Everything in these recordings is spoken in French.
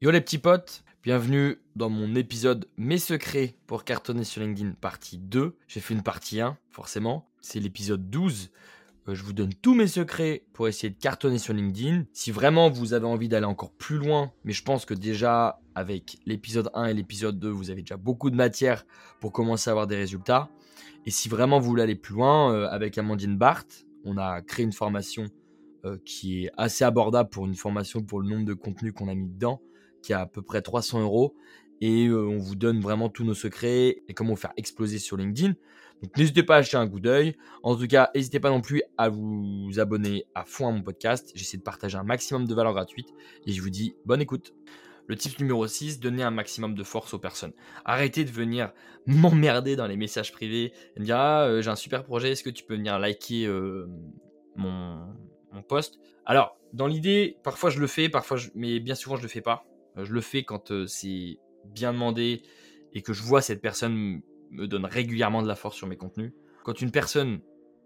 Yo les petits potes, bienvenue dans mon épisode Mes secrets pour cartonner sur LinkedIn partie 2. J'ai fait une partie 1, forcément. C'est l'épisode 12. Euh, je vous donne tous mes secrets pour essayer de cartonner sur LinkedIn. Si vraiment vous avez envie d'aller encore plus loin, mais je pense que déjà avec l'épisode 1 et l'épisode 2, vous avez déjà beaucoup de matière pour commencer à avoir des résultats. Et si vraiment vous voulez aller plus loin, euh, avec Amandine Barthes, on a créé une formation euh, qui est assez abordable pour une formation pour le nombre de contenus qu'on a mis dedans qui a à peu près 300 euros. Et euh, on vous donne vraiment tous nos secrets et comment faire exploser sur LinkedIn. Donc n'hésitez pas à acheter un coup d'œil. En tout cas, n'hésitez pas non plus à vous abonner à fond à mon podcast. J'essaie de partager un maximum de valeur gratuite. Et je vous dis bonne écoute. Le tip numéro 6, donner un maximum de force aux personnes. Arrêtez de venir m'emmerder dans les messages privés et me dire ah, euh, j'ai un super projet, est-ce que tu peux venir liker euh, mon, mon post? Alors, dans l'idée, parfois je le fais, parfois mais bien souvent je le fais pas. Euh, je le fais quand euh, c'est bien demandé et que je vois cette personne me donne régulièrement de la force sur mes contenus. Quand une personne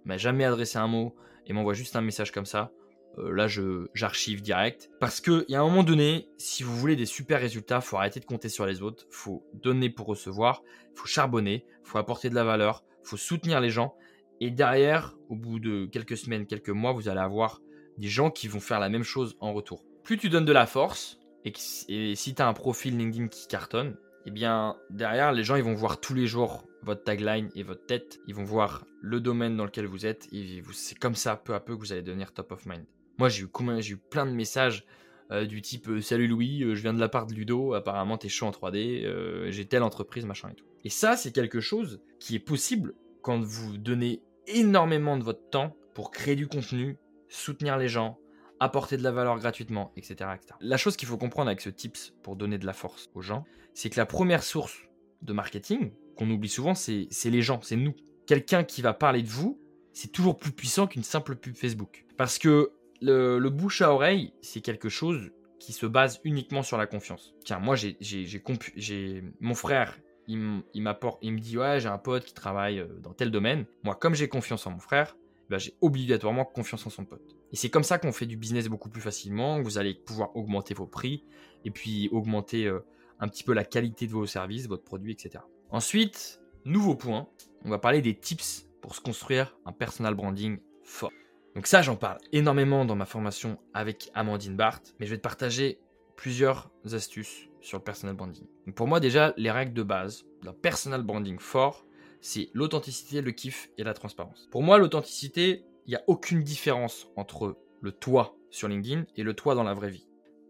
m'a jamais adressé un mot et m'envoie juste un message comme ça, euh, là je j'archive direct. Parce qu'il y a un moment donné, si vous voulez des super résultats, faut arrêter de compter sur les autres, faut donner pour recevoir, faut charbonner, faut apporter de la valeur, faut soutenir les gens. Et derrière, au bout de quelques semaines, quelques mois, vous allez avoir des gens qui vont faire la même chose en retour. Plus tu donnes de la force, et, si tu as un profil LinkedIn qui cartonne, eh bien derrière, les gens ils vont voir tous les jours votre tagline et votre tête. Ils vont voir le domaine dans lequel vous êtes. Et c'est comme ça, peu à peu, que vous allez devenir top of mind. Moi, j'ai eu, plein de messages euh, du type euh, Salut Louis, euh, je viens de la part de Ludo. Apparemment, t'es chaud en 3D. j'ai telle entreprise, machin et tout. Et ça, c'est quelque chose qui est possible quand vous donnez énormément de votre temps pour créer du contenu, soutenir les gens, apporter de la valeur gratuitement, etc. La chose qu'il faut comprendre avec ce tips pour donner de la force aux gens, c'est que la première source de marketing, qu'on oublie souvent, c'est les gens, c'est nous. Quelqu'un qui va parler de vous, c'est toujours plus puissant qu'une simple pub Facebook. Parce que le, bouche à oreille, c'est quelque chose qui se base uniquement sur la confiance. Tiens, moi, j'ai mon frère, il m'apporte, il me dit ouais, j'ai un pote qui travaille euh, dans tel domaine. Moi, comme j'ai confiance en mon frère, bah, j'ai obligatoirement confiance en son pote. Et c'est comme ça qu'on fait du business beaucoup plus facilement. Vous allez pouvoir augmenter vos prix et puis augmenter euh, un petit peu la qualité de vos services, votre produit, etc. Ensuite, nouveau point, on va parler des tips pour se construire un personal branding fort. Donc ça, j'en parle énormément dans ma formation avec Amandine Barthes, mais je vais te partager plusieurs astuces sur le personal branding. pour moi, déjà, les règles de base d'un personal branding fort, c'est l'authenticité, le kiff et la transparence. Pour moi, l'authenticité, il n'y a aucune différence entre le toi sur LinkedIn et le toi dans la vraie vie.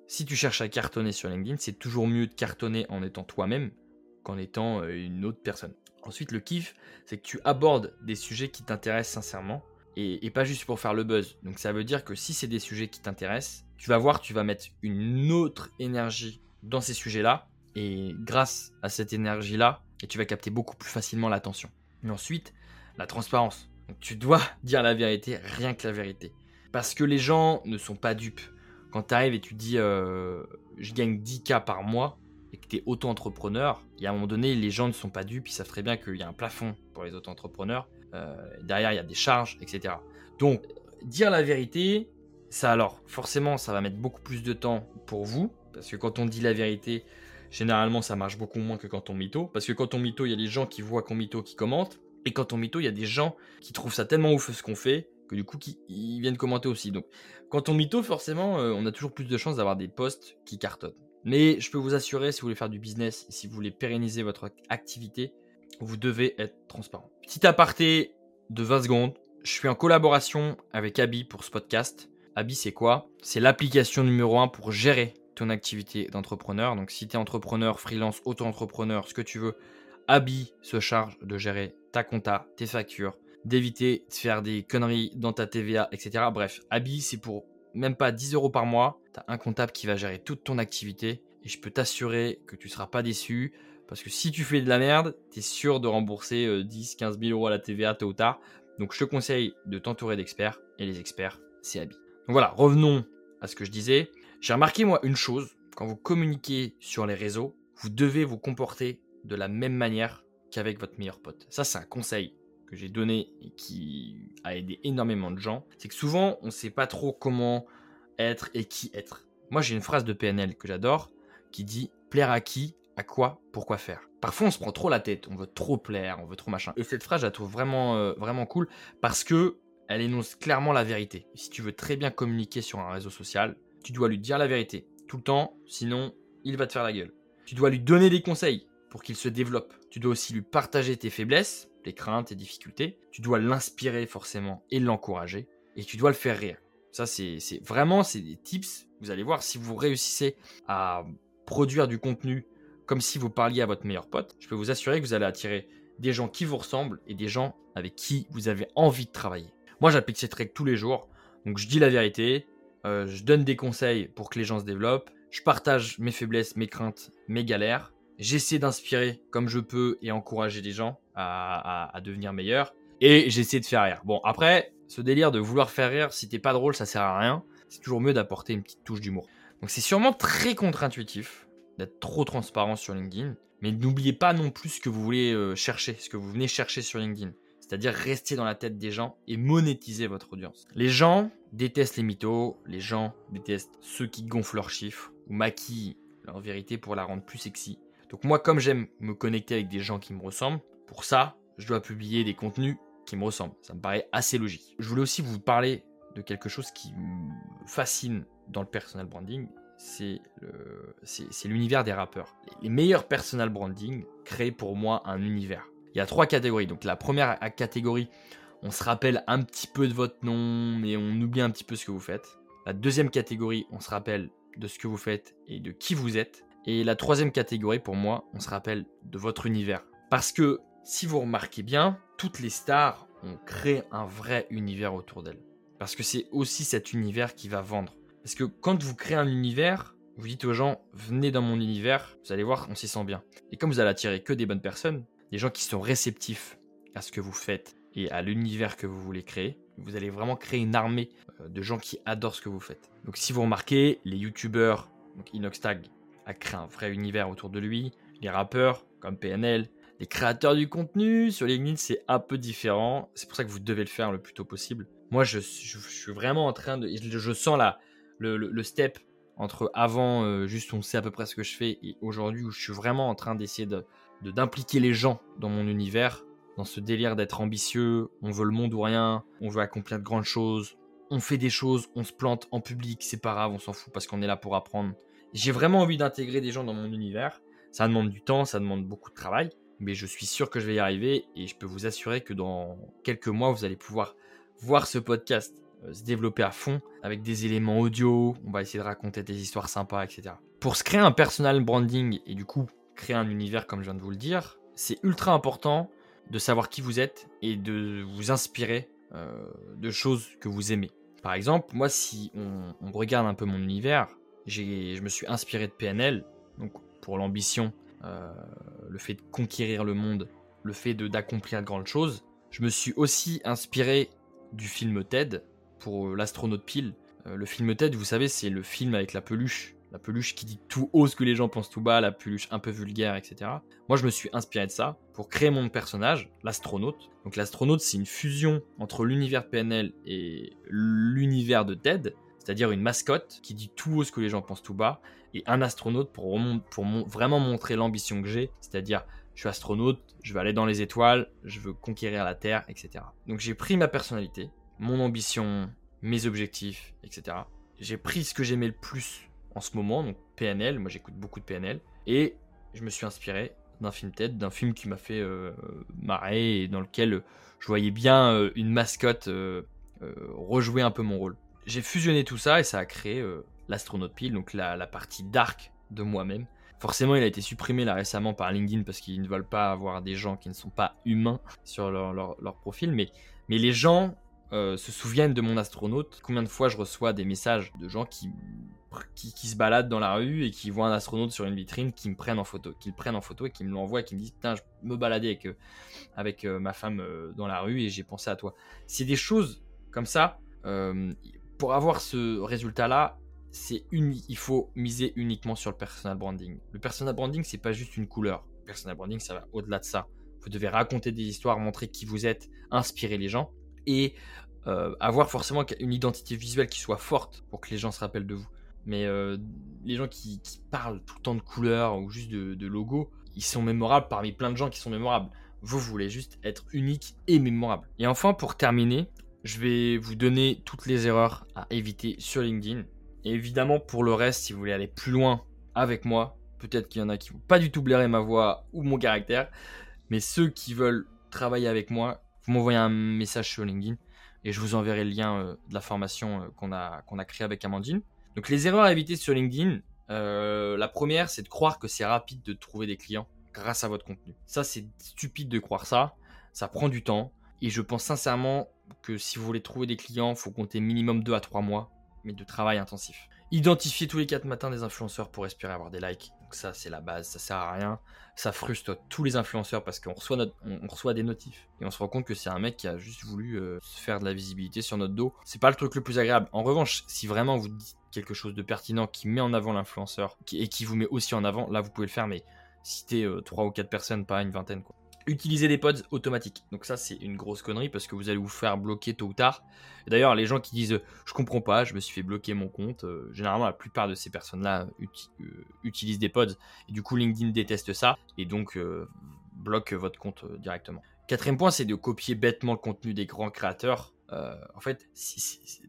Si tu cherches à cartonner sur LinkedIn, c'est toujours mieux de cartonner en étant toi-même qu'en étant euh, une autre personne. Ensuite, le kiff, c'est que tu abordes des sujets qui t'intéressent sincèrement et, pas juste pour faire le buzz. Donc ça veut dire que si c'est des sujets qui t'intéressent, tu vas voir, tu vas mettre une autre énergie dans ces sujets-là et grâce à cette énergie-là, tu vas capter beaucoup plus facilement l'attention. Et ensuite, la transparence tu dois dire la vérité, rien que la vérité. Parce que les gens ne sont pas dupes. Quand tu arrives et tu dis euh, je gagne 10K par mois et que tu es auto-entrepreneur, il y a un moment donné, les gens ne sont pas dupes, ils savent très bien qu'il y a un plafond pour les auto-entrepreneurs. Euh, derrière, il y a des charges, etc. Donc, dire la vérité, ça alors, forcément, ça va mettre beaucoup plus de temps pour vous. Parce que quand on dit la vérité, généralement, ça marche beaucoup moins que quand on mytho. Parce que quand on mytho, il y a des gens qui voient qu'on mytho qui commentent. Et quand on mytho, il y a des gens qui trouvent ça tellement ouf ce qu'on fait que du coup, qui, ils viennent commenter aussi. Donc, quand on mytho, forcément, euh, on a toujours plus de chances d'avoir des posts qui cartonnent. Mais je peux vous assurer, si vous voulez faire du business, si vous voulez pérenniser votre activité, vous devez être transparent. Petit aparté de 20 secondes, je suis en collaboration avec Abi pour ce podcast. Abi, c'est quoi? C'est l'application numéro 1 pour gérer ton activité d'entrepreneur. Donc, si tu es entrepreneur, freelance, auto-entrepreneur, ce que tu veux, Abi se charge de gérer ta compta, tes factures, d'éviter de faire des conneries dans ta TVA, etc. Bref, Abi, c'est pour même pas 10 euros par mois. Tu as un comptable qui va gérer toute ton activité et je peux t'assurer que tu ne seras pas déçu parce que si tu fais de la merde, tu es sûr de rembourser 10, 15 000 euros à la TVA tôt ou tard. Donc je te conseille de t'entourer d'experts et les experts, c'est Abi. Donc voilà, revenons à ce que je disais. J'ai remarqué moi une chose, quand vous communiquez sur les réseaux, vous devez vous comporter de la même manière qu'avec votre meilleur pote. Ça, c'est un conseil que j'ai donné et qui a aidé énormément de gens. C'est que souvent, on ne sait pas trop comment être et qui être. Moi, j'ai une phrase de PNL que j'adore qui dit plaire à qui, à quoi, pourquoi faire? Parfois, on se prend trop la tête, on veut trop plaire, on veut trop machin. Et cette phrase, je la trouve vraiment, euh, vraiment cool parce que elle énonce clairement la vérité. Si tu veux très bien communiquer sur un réseau social, tu dois lui dire la vérité tout le temps, sinon il va te faire la gueule. Tu dois lui donner des conseils pour qu'il se développe. Tu dois aussi lui partager tes faiblesses, tes craintes, tes difficultés. Tu dois l'inspirer forcément et l'encourager. Et tu dois le faire rire. Ça, c'est vraiment c'est des tips. Vous allez voir, si vous réussissez à produire du contenu comme si vous parliez à votre meilleur pote, je peux vous assurer que vous allez attirer des gens qui vous ressemblent et des gens avec qui vous avez envie de travailler. Moi, j'applique ces tricks tous les jours. Donc, je dis la vérité, euh, je donne des conseils pour que les gens se développent, je partage mes faiblesses, mes craintes, mes galères. J'essaie d'inspirer comme je peux et encourager les gens à, devenir meilleurs. Et j'essaie de faire rire. Bon, après, ce délire de vouloir faire rire, si t'es pas drôle, ça sert à rien. C'est toujours mieux d'apporter une petite touche d'humour. Donc c'est sûrement très contre-intuitif d'être trop transparent sur LinkedIn. Mais n'oubliez pas non plus ce que vous voulez euh, chercher, ce que vous venez chercher sur LinkedIn. C'est-à-dire rester dans la tête des gens et monétiser votre audience. Les gens détestent les mythos, les gens détestent ceux qui gonflent leurs chiffres ou maquillent leur vérité pour la rendre plus sexy. Donc moi, comme j'aime me connecter avec des gens qui me ressemblent, pour ça, je dois publier des contenus qui me ressemblent. Ça me paraît assez logique. Je voulais aussi vous parler de quelque chose qui me fascine dans le personal branding, c'est l'univers des rappeurs. Les meilleurs personal branding créent pour moi un univers. Il y a trois catégories. Donc la première catégorie, on se rappelle un petit peu de votre nom, mais on oublie un petit peu ce que vous faites. La deuxième catégorie, on se rappelle de ce que vous faites et de qui vous êtes. Et la troisième catégorie, pour moi, on se rappelle de votre univers. Parce que si vous remarquez bien, toutes les stars ont créé un vrai univers autour d'elles. Parce que c'est aussi cet univers qui va vendre. Parce que quand vous créez un univers, vous dites aux gens, venez dans mon univers, vous allez voir, on s'y sent bien. Et comme vous allez attirer que des bonnes personnes, des gens qui sont réceptifs à ce que vous faites et à l'univers que vous voulez créer, vous allez vraiment créer une armée euh, de gens qui adorent ce que vous faites. Donc si vous remarquez, les youtubeurs, donc Inoxtag créé un vrai univers autour de lui, les rappeurs comme PNL, les créateurs du contenu sur LinkedIn c'est un peu différent, c'est pour ça que vous devez le faire le plus tôt possible. Moi je, suis vraiment en train de, je, sens là le, step entre avant euh, juste on sait à peu près ce que je fais et aujourd'hui où je suis vraiment en train d'essayer de d'impliquer les gens dans mon univers, dans ce délire d'être ambitieux, on veut le monde ou rien, on veut accomplir de grandes choses, on fait des choses, on se plante en public, c'est pas grave, on s'en fout parce qu'on est là pour apprendre. J'ai vraiment envie d'intégrer des gens dans mon univers. Ça demande du temps, ça demande beaucoup de travail, mais je suis sûr que je vais y arriver et je peux vous assurer que dans quelques mois, vous allez pouvoir voir ce podcast euh, se développer à fond avec des éléments audio, on va essayer de raconter des histoires sympas, etc. Pour se créer un personal branding et du coup créer un univers comme je viens de vous le dire, c'est ultra important de savoir qui vous êtes et de vous inspirer euh, de choses que vous aimez. Par exemple, moi, si on, regarde un peu mon univers, je me suis inspiré de PNL, donc pour l'ambition, euh, le fait de conquérir le monde, le fait d'accomplir de grandes choses. Je me suis aussi inspiré du film TED pour l'astronaute pile. Euh, le film TED, vous savez, c'est le film avec la peluche la peluche qui dit tout haut ce que les gens pensent tout bas, la peluche un peu vulgaire, etc. Moi, je me suis inspiré de ça pour créer mon personnage, l'astronaute. Donc, l'astronaute, c'est une fusion entre l'univers PNL et l'univers de TED, c'est-à-dire une mascotte qui dit tout haut ce que les gens pensent tout bas, et un astronaute pour, vraiment montrer l'ambition que j'ai, c'est-à-dire je suis astronaute, je veux aller dans les étoiles, je veux conquérir la Terre, etc. Donc j'ai pris ma personnalité, mon ambition, mes objectifs, etc. J'ai pris ce que j'aimais le plus en ce moment, donc PNL, moi j'écoute beaucoup de PNL, et je me suis inspiré d'un film TED, d'un film qui m'a fait euh, marrer et dans lequel je voyais bien euh, une mascotte euh, rejouer un peu mon rôle. J'ai fusionné tout ça et ça a créé l'astronaute pile, donc la, partie dark de moi-même. Forcément, il a été supprimé là récemment par LinkedIn parce qu'ils ne veulent pas avoir des gens qui ne sont pas humains sur leur, profil, mais, les gens se souviennent de mon astronaute. Combien de fois je reçois des messages de gens qui qui, se baladent dans la rue et qui voient un astronaute sur une vitrine, qui me prennent en photo, qui le prennent en photo et qui me l'envoient et qui me disent Putain, je me baladais avec, euh, avec euh, ma femme euh, dans la rue et j'ai pensé à toi. C'est des choses comme ça. Pour avoir ce résultat-là, c'est il faut miser uniquement sur le personal branding. Le personal branding, c'est pas juste une couleur. Le personal branding, ça va au-delà de ça. Vous devez raconter des histoires, montrer qui vous êtes, inspirer les gens et avoir forcément une identité visuelle qui soit forte pour que les gens se rappellent de vous. mais euh, les gens qui, parlent tout le temps de couleurs ou juste de, de logos, ils sont mémorables parmi plein de gens qui sont mémorables. Vous voulez juste être unique et mémorable. Et enfin, pour terminer, je vais vous donner toutes les erreurs à éviter sur LinkedIn. Et évidemment, pour le reste, si vous voulez aller plus loin avec moi, peut-être qu'il y en a qui vont pas du tout blairer ma voix ou mon caractère, mais ceux qui veulent travailler avec moi, vous m'envoyez un message sur LinkedIn et je vous enverrai le lien euh, de la formation euh, qu'on a, qu'on a créée avec Amandine. Donc les erreurs à éviter sur LinkedIn, euh, la première c'est de croire que c'est rapide de trouver des clients grâce à votre contenu. Ça c'est stupide de croire ça, ça prend du temps et je pense sincèrement que si vous voulez trouver des clients, il faut compter minimum 2 à 3 mois, mais de travail intensif. Identifier tous les 4 matins des influenceurs pour espérer avoir des likes. Ça, c'est la base, ça sert à rien. Ça frustre tous les influenceurs parce qu'on reçoit, des notifs. Et on se rend compte que c'est un mec qui a juste voulu euh, faire de la visibilité sur notre dos. C'est pas le truc le plus agréable. En revanche, si vraiment vous dites quelque chose de pertinent qui met en avant l'influenceur et qui vous met aussi en avant, là vous pouvez le faire, mais citez 3 euh, ou 4 personnes, pas une vingtaine. Quoi utiliser des pods automatiques. Donc ça c'est une grosse connerie parce que vous allez vous faire bloquer tôt ou tard. D'ailleurs les gens qui disent je comprends pas, je me suis fait bloquer mon compte, euh, généralement la plupart de ces personnes-là euh, utilisent des pods et du coup LinkedIn déteste ça et donc euh, bloque votre compte directement. Quatrième point c'est de copier bêtement le contenu des grands créateurs. en fait,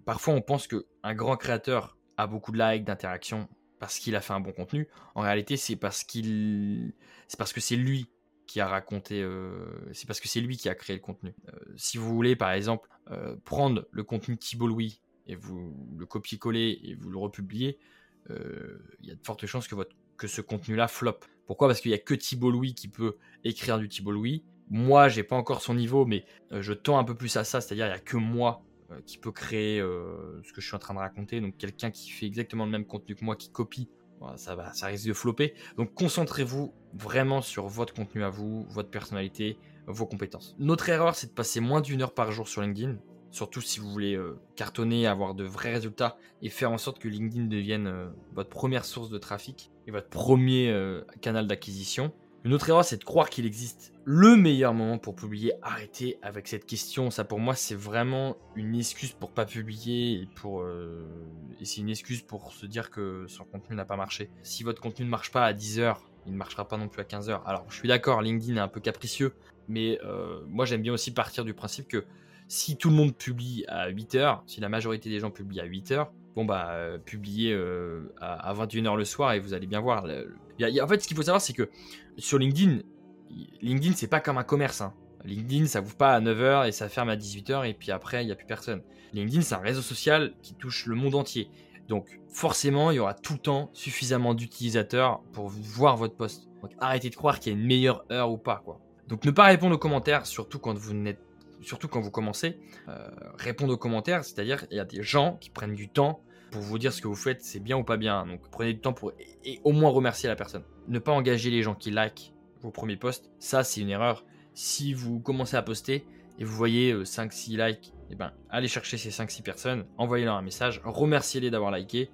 parfois on pense qu'un grand créateur a beaucoup de likes, d'interactions parce qu'il a fait un bon contenu. En réalité c'est parce qu'il c'est parce que c'est lui qui a raconté, euh, c'est parce que c'est lui qui a créé le contenu. Euh, si vous voulez, par exemple, euh, prendre le contenu Thibault Louis et vous le copier-coller et vous le republier, il y a de fortes chances que, votre, que ce contenu-là flop. Pourquoi? Parce qu'il n'y a que Thibault Louis qui peut écrire du Thibault Louis. Moi, j'ai pas encore son niveau, mais je tends un peu plus à ça, c'est-à-dire il n'y a que moi qui peut créer ce que je suis en train de raconter. Donc quelqu'un qui fait exactement le même contenu que moi, qui copie ça, va, risque de flopper. Donc concentrez-vous vraiment sur votre contenu à vous, votre personnalité, vos compétences. Notre erreur, c'est de passer moins d'une heure par jour sur LinkedIn. Surtout si vous voulez euh, cartonner, avoir de vrais résultats et faire en sorte que LinkedIn devienne euh, votre première source de trafic et votre premier euh, canal d'acquisition. Une autre erreur, c'est de croire qu'il existe le meilleur moment pour publier. Arrêtez avec cette question. Ça, pour moi, c'est vraiment une excuse pour pas publier et pour euh, c'est une excuse pour se dire que son contenu n'a pas marché. Si votre contenu ne marche pas à 10 heures, il ne marchera pas non plus à 15 heures. Alors, je suis d'accord, LinkedIn est un peu capricieux, mais euh, moi, j'aime bien aussi partir du principe que si tout le monde publie à 8 heures, si la majorité des gens publient à 8 heures, bon bah euh, publiez à, 21h le soir et vous allez bien voir. en fait, ce qu'il faut savoir, c'est que sur LinkedIn, LinkedIn, c'est pas comme un commerce. Hein. LinkedIn, ça vous pas à 9h et ça ferme à 18h et puis après, il n'y a plus personne. LinkedIn, c'est un réseau social qui touche le monde entier. Donc, forcément, il y aura tout le temps suffisamment d'utilisateurs pour voir votre post. Donc, arrêtez de croire qu'il y a une meilleure heure ou pas, quoi. Donc, ne pas répondre aux commentaires, surtout quand vous n'êtes, surtout quand vous commencez. Euh, répondre aux commentaires, c'est-à-dire, il y a des gens qui prennent du temps pour vous dire ce que vous faites, c'est bien ou pas bien. Donc, prenez du temps pour et au moins remercier la personne ne pas engager les gens qui like vos premiers posts, ça c'est une erreur. Si vous commencez à poster et vous voyez 5-6 euh, likes, et eh ben, allez chercher ces 5-6 personnes, envoyez-leur un message, remerciez-les d'avoir liké,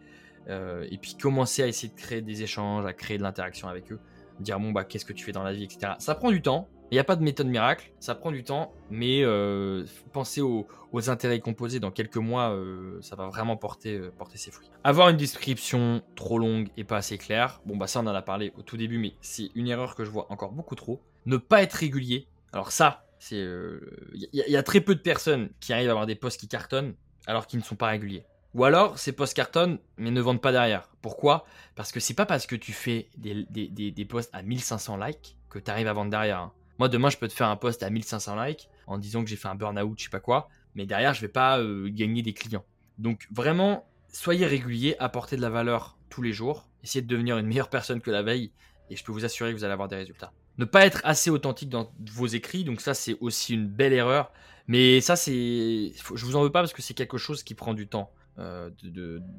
euh, et puis commencez à essayer de créer des échanges, à créer de l'interaction avec eux, dire bon bah qu'est-ce que tu fais dans la vie, etc. Ça prend du temps, il n'y a pas de méthode miracle, ça prend du temps, mais euh, pensez aux, intérêts composés. Dans quelques mois, euh, ça va vraiment porter, euh, porter ses fruits. Avoir une description trop longue et pas assez claire, bon bah ça on en a parlé au tout début, mais c'est une erreur que je vois encore beaucoup trop. Ne pas être régulier. Alors ça, c'est, il y, a très peu de personnes qui arrivent à avoir des posts qui cartonnent alors qu'ils ne sont pas réguliers. Ou alors, ces posts cartonnent, mais ne vendent pas derrière. Pourquoi? Parce que c'est pas parce que tu fais des, des, posts à 1500 likes que tu arrives à vendre derrière. Hein. Moi, demain, je peux te faire un post à 1500 likes en disant que j'ai fait un burn-out, je sais pas quoi, mais derrière, je vais pas euh, gagner des clients. Donc, vraiment, soyez régulier, apportez de la valeur tous les jours, essayez de devenir une meilleure personne que la veille, et je peux vous assurer que vous allez avoir des résultats. Ne pas être assez authentique dans vos écrits, donc ça, c'est aussi une belle erreur. Mais ça, c'est. Je vous en veux pas parce que c'est quelque chose qui prend du temps. Euh,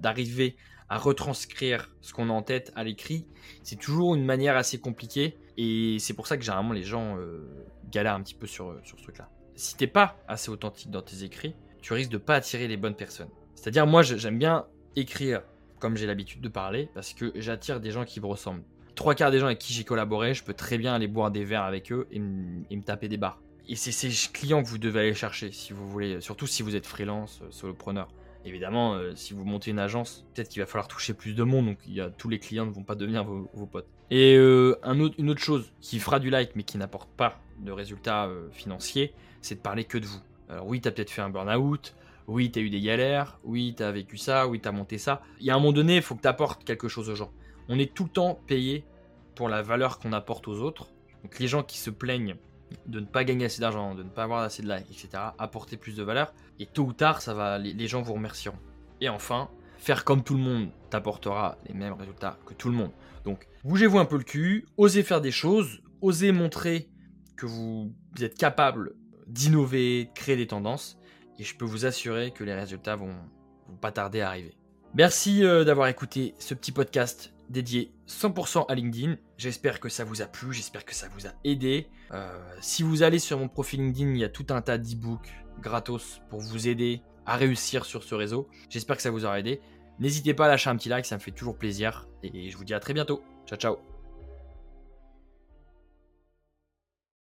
d'arriver à retranscrire ce qu'on a en tête à l'écrit, c'est toujours une manière assez compliquée. Et c'est pour ça que généralement les gens euh, galèrent un petit peu sur, sur ce truc-là. Si t'es pas assez authentique dans tes écrits, tu risques de pas attirer les bonnes personnes. C'est-à-dire, moi, j'aime bien écrire comme j'ai l'habitude de parler parce que j'attire des gens qui me ressemblent. Trois quarts des gens avec qui j'ai collaboré, je peux très bien aller boire des verres avec eux et, me taper des bars. Et c'est ces clients que vous devez aller chercher si vous voulez, surtout si vous êtes freelance, euh, solopreneur. Évidemment, euh, si vous montez une agence, peut-être qu'il va falloir toucher plus de monde, donc tous les clients ne vont pas devenir vos, potes. Et euh, une autre chose qui fera du like mais qui n'apporte pas de résultats euh, financiers, c'est de parler que de vous. Alors oui, t'as peut-être fait un burn-out, oui, t'as eu des galères, oui, t'as vécu ça, oui, t'as monté ça. Il y a un moment donné, il faut que t'apportes quelque chose aux gens. On est tout le temps payé pour la valeur qu'on apporte aux autres. Donc les gens qui se plaignent de ne pas gagner assez d'argent, de ne pas avoir assez de likes, etc., apporter plus de valeur, et tôt ou tard, ça va, les, gens vous remercieront. Et enfin, faire comme tout le monde t'apportera les mêmes résultats que tout le monde. Donc, bougez-vous un peu le cul, osez faire des choses, osez montrer que vous êtes capable d'innover, de créer des tendances, et je peux vous assurer que les résultats vont, vont pas tarder à arriver. Merci euh, d'avoir écouté ce petit podcast dédié 100% à LinkedIn. J'espère que ça vous a plu, j'espère que ça vous a aidé. Euh, si vous allez sur mon profil LinkedIn, il y a tout un tas d'e-books gratos pour vous aider à réussir sur ce réseau. J'espère que ça vous aura aidé. N'hésitez pas à lâcher un petit like, ça me fait toujours plaisir. Et je vous dis à très bientôt. Ciao ciao